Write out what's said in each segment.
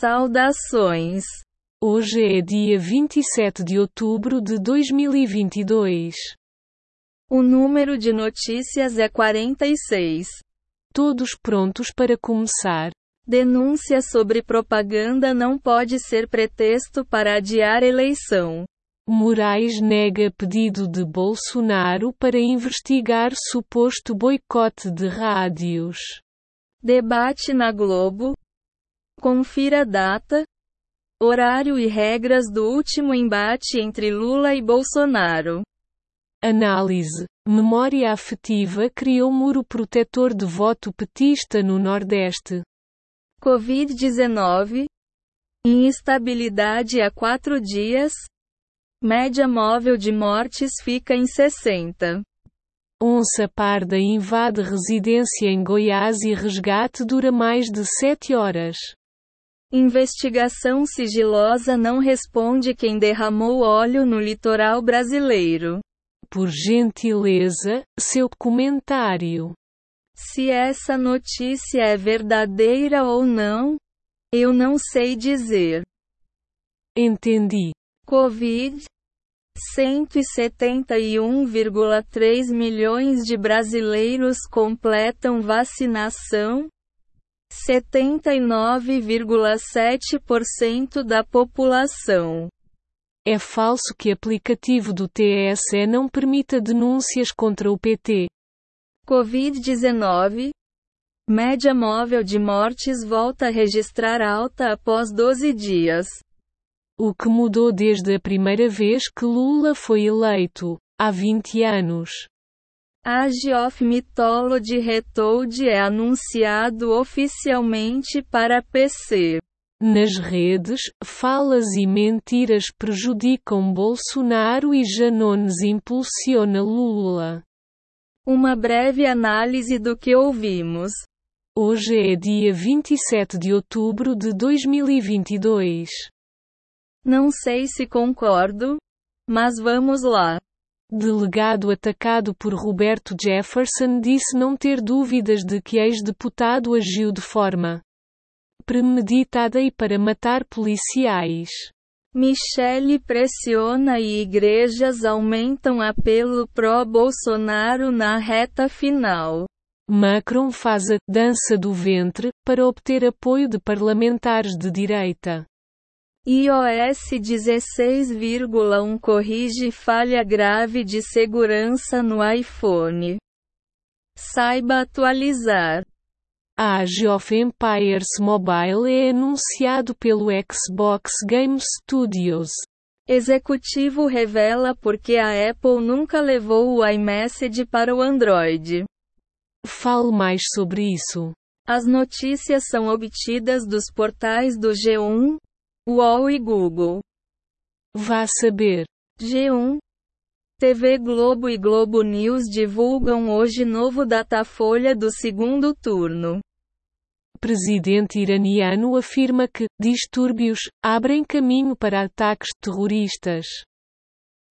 Saudações! Hoje é dia 27 de outubro de 2022. O número de notícias é 46. Todos prontos para começar. Denúncia sobre propaganda não pode ser pretexto para adiar eleição. Moraes nega pedido de Bolsonaro para investigar suposto boicote de rádios. Debate na Globo. Confira data, horário e regras do último embate entre Lula e Bolsonaro. Análise. Memória afetiva criou muro protetor de voto petista no Nordeste. Covid-19. Instabilidade há quatro dias. Média móvel de mortes fica em 60. Onça parda invade residência em Goiás e resgate dura mais de sete horas. Investigação sigilosa não responde quem derramou óleo no litoral brasileiro. Por gentileza, seu comentário. Se essa notícia é verdadeira ou não, eu não sei dizer. Entendi. Covid. 171,3 milhões de brasileiros completam vacinação. 79,7% da população. É falso que aplicativo do TSE não permita denúncias contra o PT. Covid-19. Média móvel de mortes volta a registrar alta após 12 dias. O que mudou desde a primeira vez que Lula foi eleito, há 20 anos. Age of Mythology Retold é anunciado oficialmente para PC. Nas redes, falas e mentiras prejudicam Bolsonaro e Janones impulsiona Lula. Uma breve análise do que ouvimos. Hoje é dia 27 de outubro de 2022. Não sei se concordo, mas vamos lá. Delegado atacado por Roberto Jefferson disse não ter dúvidas de que ex-deputado agiu de forma premeditada e para matar policiais. Michele pressiona e igrejas aumentam apelo pró-Bolsonaro na reta final. Macron faz a dança do ventre para obter apoio de parlamentares de direita. iOS 16,1 corrige falha grave de segurança no iPhone. Saiba atualizar. Age of Empires Mobile é anunciado pelo Xbox Game Studios. Executivo revela porque a Apple nunca levou o iMessage para o Android. Fale mais sobre isso. As notícias são obtidas dos portais do G1, UOL e Google. Vá saber. G1. TV Globo e Globo News divulgam hoje novo Datafolha do segundo turno. Presidente iraniano afirma que distúrbios abrem caminho para ataques terroristas.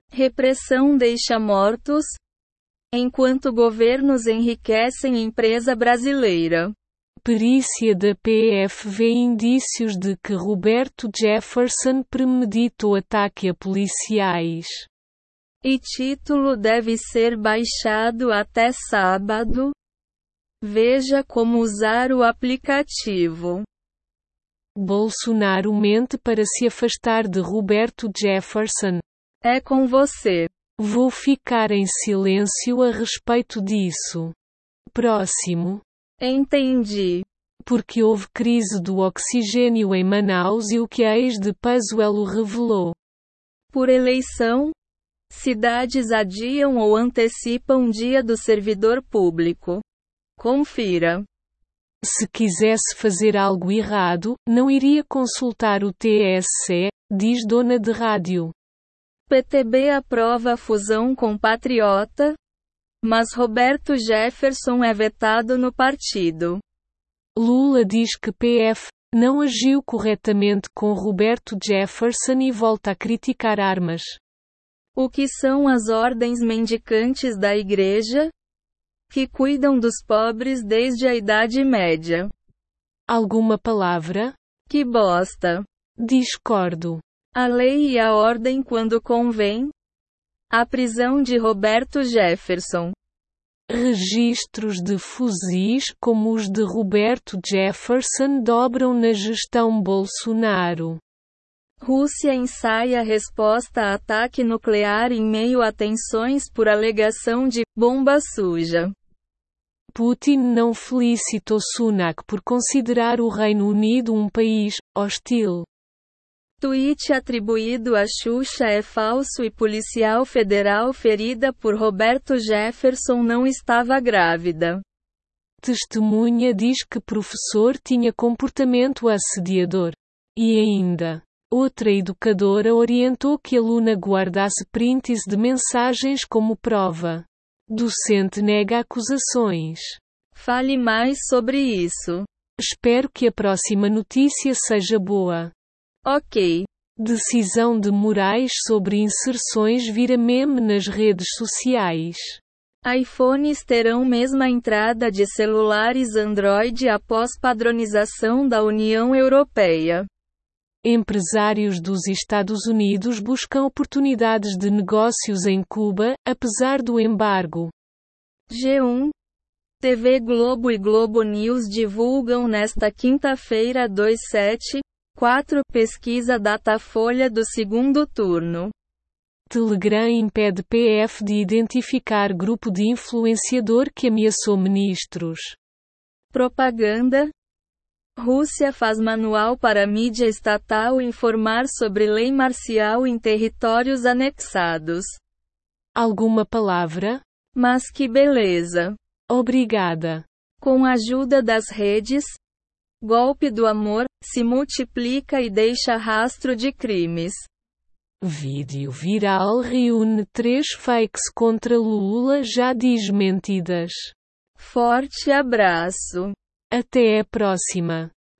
Repressão deixa mortos, enquanto governos enriquecem empresa brasileira. Perícia da PF vê indícios de que Roberto Jefferson premeditou ataque a policiais. E título deve ser baixado até sábado. Veja como usar o aplicativo. Bolsonaro mente para se afastar de Roberto Jefferson. É com você. Vou ficar em silêncio a respeito disso. Próximo. Entendi. Porque houve crise do oxigênio em Manaus e o que a ex de Pazuello revelou. Por eleição, cidades adiam ou antecipam dia do servidor público. Confira. Se quisesse fazer algo errado, não iria consultar o TSE, diz dona de rádio. PTB aprova a fusão com Patriota, mas Roberto Jefferson é vetado no partido. Lula diz que PF não agiu corretamente com Roberto Jefferson e volta a criticar armas. O que são as ordens mendicantes da igreja? Que cuidam dos pobres desde a Idade Média. Alguma palavra? Que bosta. Discordo. A lei e a ordem quando convém? A prisão de Roberto Jefferson. Registros de fuzis como os de Roberto Jefferson dobram na gestão Bolsonaro. Rússia ensaia resposta a ataque nuclear em meio a tensões por alegação de bomba suja. Putin não felicitou Sunak por considerar o Reino Unido um país hostil. Tweet atribuído a Xuxa é falso e policial federal ferida por Roberto Jefferson não estava grávida. Testemunha diz que professor tinha comportamento assediador. E ainda. Outra educadora orientou que aluna guardasse prints de mensagens como prova. Docente nega acusações. Fale mais sobre isso. Espero que a próxima notícia seja boa. Ok. Decisão de Moraes sobre inserções vira meme nas redes sociais. iPhones terão mesma entrada de celulares Android após padronização da União Europeia. Empresários dos Estados Unidos buscam oportunidades de negócios em Cuba, apesar do embargo. G1 TV Globo e Globo News divulgam nesta quinta-feira 27, 4 pesquisa Datafolha do segundo turno. Telegram impede PF de identificar grupo de influenciador que ameaçou ministros. Propaganda Rússia faz manual para mídia estatal informar sobre lei marcial em territórios anexados. Alguma palavra? Mas que beleza! Obrigada. Com a ajuda das redes, golpe do amor se multiplica e deixa rastro de crimes. Vídeo viral reúne três fakes contra Lula já desmentidas. Forte abraço. Até a próxima.